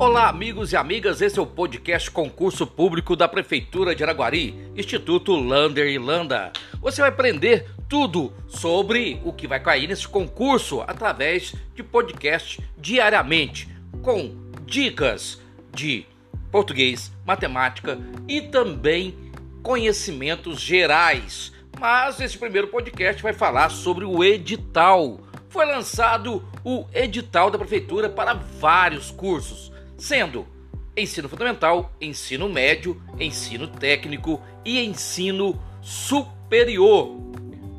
Olá, amigos e amigas, esse é o podcast Concurso Público da Prefeitura de Araguari, Instituto Lander e Landa. Você vai aprender tudo sobre o que vai cair nesse concurso através de podcast diariamente, com dicas de português, matemática e também conhecimentos gerais. Mas esse primeiro podcast vai falar sobre o edital. Foi lançado o edital da prefeitura para vários cursos, sendo ensino fundamental, ensino médio, ensino técnico e ensino superior.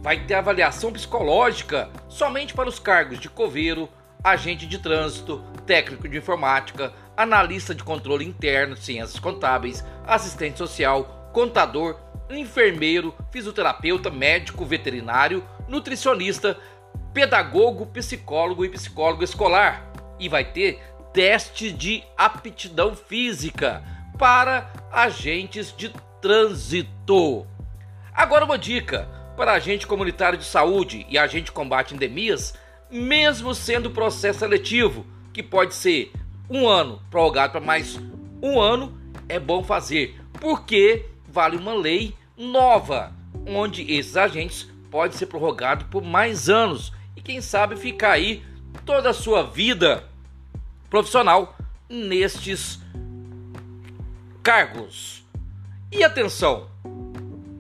Vai ter avaliação psicológica somente para os cargos de coveiro, agente de trânsito, técnico de informática, analista de controle interno, ciências contábeis, assistente social, contador, enfermeiro, fisioterapeuta, médico, veterinário, nutricionista, pedagogo, psicólogo e psicólogo escolar. E vai ter teste de aptidão física para agentes de trânsito. Agora uma dica para agente comunitário de saúde e agente de combate endemias, mesmo sendo processo seletivo, que pode ser um ano prorrogado para mais um ano, é bom fazer, porque vale uma lei nova, onde esses agentes podem ser prorrogados por mais anos e quem sabe ficar aí toda a sua vida profissional nestes cargos. E atenção,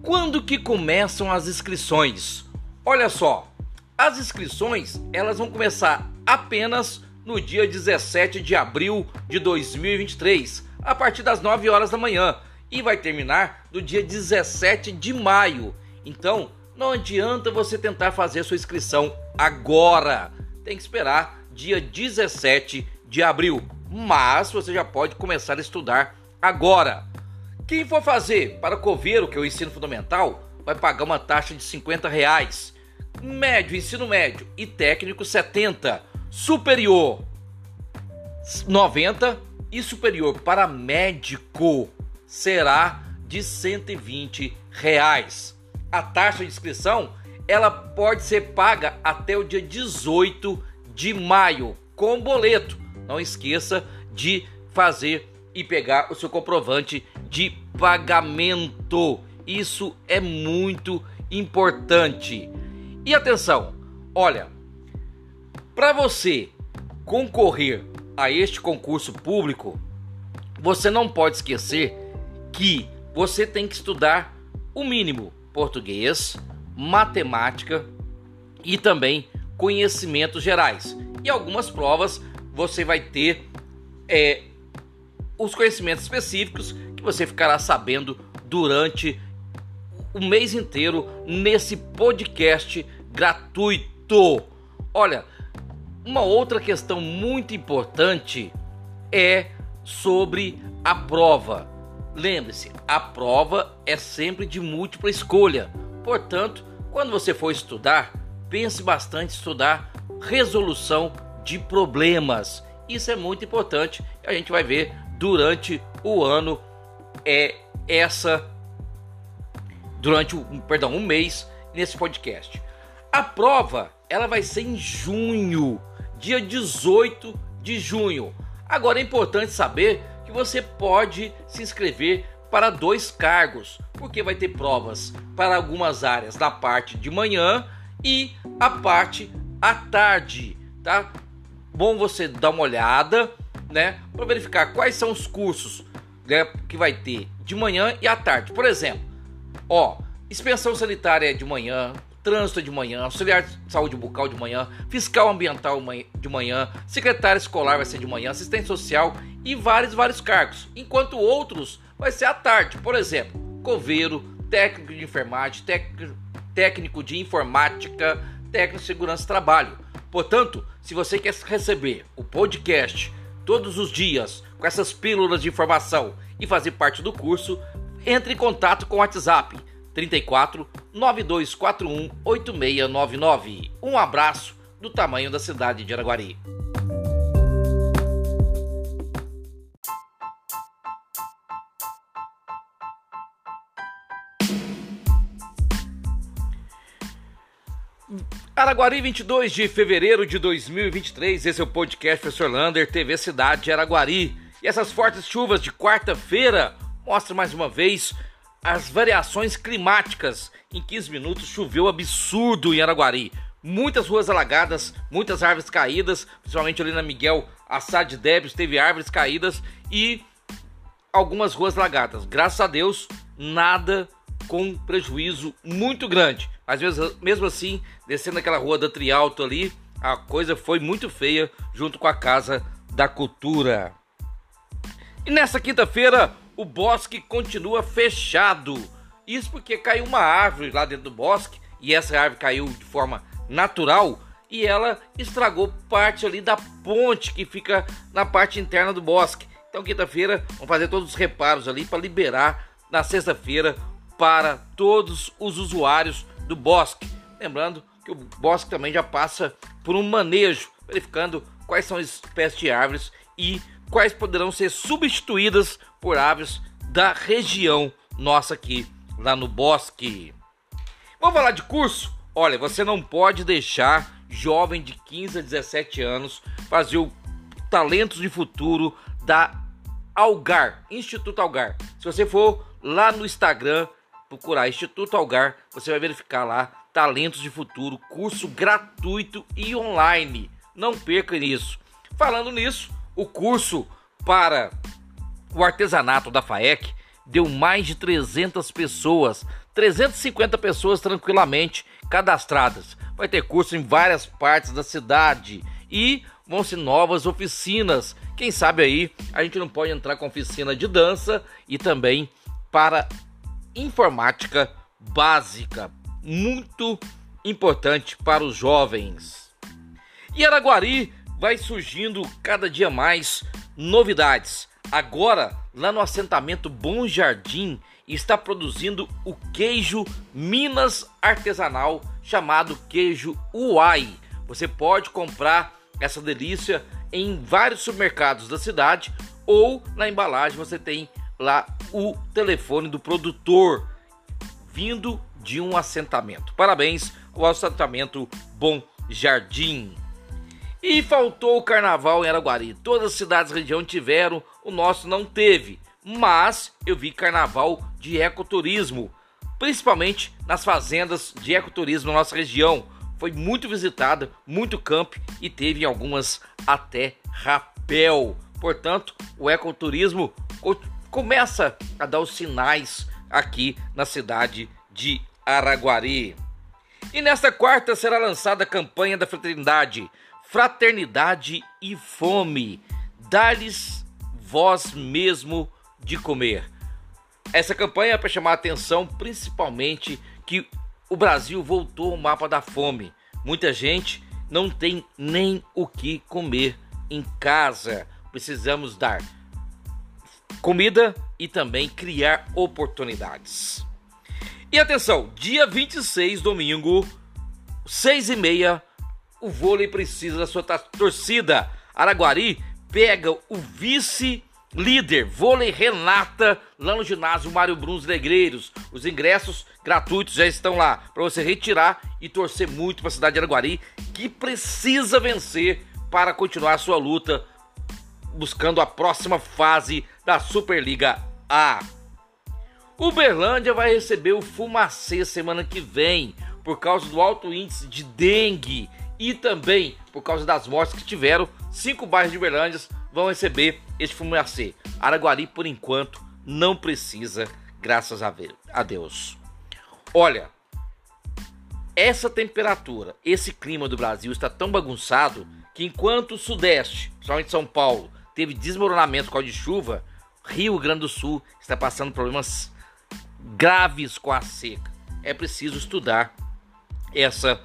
quando que começam as inscrições? Olha só, as inscrições elas vão começar apenas no dia 17 de abril de 2023, a partir das 9 horas da manhã, e vai terminar no dia 17 de maio. Então, não adianta você tentar fazer sua inscrição agora. Tem que esperar dia 17 de abril. Mas você já pode começar a estudar agora. Quem for fazer para coveiro, que é o ensino fundamental, vai pagar uma taxa de 50 reais. Médio, ensino médio e técnico 70. Superior 90 e superior para médico será de 120 reais. A taxa de inscrição ela pode ser paga até o dia 18 de maio com boleto. Não esqueça de fazer e pegar o seu comprovante de pagamento. Isso é muito importante. E atenção, olha, para você concorrer a este concurso público, você não pode esquecer que você tem que estudar o mínimo português, matemática e também conhecimentos gerais. E algumas provas você vai ter é, os conhecimentos específicos que você ficará sabendo durante o mês inteiro nesse podcast gratuito. Olha, uma outra questão muito importante é sobre a prova. Lembre-se, a prova é sempre de múltipla escolha. Portanto, quando você for estudar, pense bastante em estudar resolução de problemas. Isso é muito importante. A gente vai ver durante o ano é essa durante o perdão, um mês nesse podcast. A prova, ela vai ser em junho, dia 18 de junho. Agora é importante saber que você pode se inscrever para dois cargos, porque vai ter provas para algumas áreas na parte de manhã e a parte à tarde, tá? Bom você dar uma olhada, né, para verificar quais são os cursos né, que vai ter de manhã e à tarde. Por exemplo, ó, expensão sanitária de manhã, trânsito de manhã, auxiliar de saúde bucal de manhã, fiscal ambiental de manhã, secretário escolar vai ser de manhã, assistente social e vários, vários cargos. Enquanto outros vai ser à tarde, por exemplo, coveiro, técnico de enfermagem, técnico, de informática, técnico de segurança do trabalho. Portanto, se você quer receber o podcast todos os dias com essas pílulas de informação e fazer parte do curso, entre em contato com o WhatsApp 34 9241 8699. Um abraço do tamanho da cidade de Araguari. Araguari, 22 de fevereiro de 2023. Esse é o podcast Professor Lander, TV Cidade de Araguari. E essas fortes chuvas de quarta-feira mostram mais uma vez as variações climáticas. Em 15 minutos choveu absurdo em Araguari. Muitas ruas alagadas, muitas árvores caídas, principalmente ali na Miguel Assad Debs teve árvores caídas e algumas ruas alagadas. Graças a Deus, nada com prejuízo muito grande. Mas mesmo assim, descendo aquela rua da Trialto ali, a coisa foi muito feia junto com a Casa da Cultura. E nessa quinta-feira, o bosque continua fechado. Isso porque caiu uma árvore lá dentro do bosque e essa árvore caiu de forma natural e ela estragou parte ali da ponte que fica na parte interna do bosque. Então, quinta-feira, vamos fazer todos os reparos ali para liberar na sexta-feira para todos os usuários do bosque. Lembrando que o bosque também já passa por um manejo, verificando quais são as espécies de árvores e quais poderão ser substituídas por aves da região nossa aqui, lá no bosque. Vamos falar de curso? Olha, você não pode deixar jovem de 15 a 17 anos fazer o Talentos de Futuro da Algar, Instituto Algar. Se você for lá no Instagram procurar Instituto Algar, você vai verificar lá Talentos de Futuro, curso gratuito e online. Não perca nisso. Falando nisso, o curso para o artesanato da FAEC deu mais de 300 pessoas, 350 pessoas tranquilamente cadastradas. Vai ter curso em várias partes da cidade e vão ser novas oficinas. Quem sabe aí a gente não pode entrar com oficina de dança e também para informática básica, muito importante para os jovens. E Araguari vai surgindo cada dia mais novidades. Agora, lá no assentamento Bom Jardim, está produzindo o queijo Minas artesanal chamado queijo Uai. Você pode comprar essa delícia em vários supermercados da cidade ou na embalagem você tem lá o telefone do produtor vindo de um assentamento. Parabéns ao assentamento Bom Jardim. E faltou o carnaval em Araguari. Todas as cidades da região tiveram, o nosso não teve. Mas eu vi carnaval de ecoturismo, principalmente nas fazendas de ecoturismo na nossa região. Foi muito visitada, muito camp e teve algumas até rapel. Portanto, o ecoturismo começa a dar os sinais aqui na cidade de Araguari. E nesta quarta será lançada a campanha da fraternidade Fraternidade e Fome. Dá-lhes voz mesmo de comer. Essa campanha é para chamar a atenção principalmente que o Brasil voltou ao mapa da fome. Muita gente não tem nem o que comer em casa. Precisamos dar comida e também criar oportunidades. E atenção, dia 26, domingo, 6 e meia, o vôlei precisa da sua torcida. Araguari pega o vice líder vôlei Renata lá no ginásio Mário Bruns Negreiros. Os ingressos gratuitos já estão lá para você retirar e torcer muito para a cidade de Araguari que precisa vencer para continuar a sua luta buscando a próxima fase da Superliga A. Uberlândia vai receber o Fumacê semana que vem por causa do alto índice de dengue e também por causa das mortes que tiveram. Cinco bairros de Uberlândia vão receber este Fumacê. Araguari, por enquanto, não precisa, graças a Deus. Olha, essa temperatura, esse clima do Brasil está tão bagunçado que enquanto o Sudeste, principalmente São Paulo, teve desmoronamento por causa de chuva, Rio Grande do Sul está passando problemas graves com a seca. É preciso estudar essa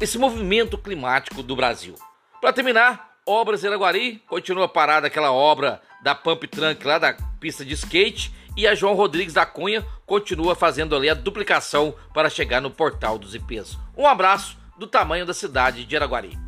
esse movimento climático do Brasil. Para terminar, Obras Araguari continua parada aquela obra da Pump Trunk lá da pista de skate e a João Rodrigues da Cunha continua fazendo ali a duplicação para chegar no portal dos IPs. Um abraço do tamanho da cidade de Araguari.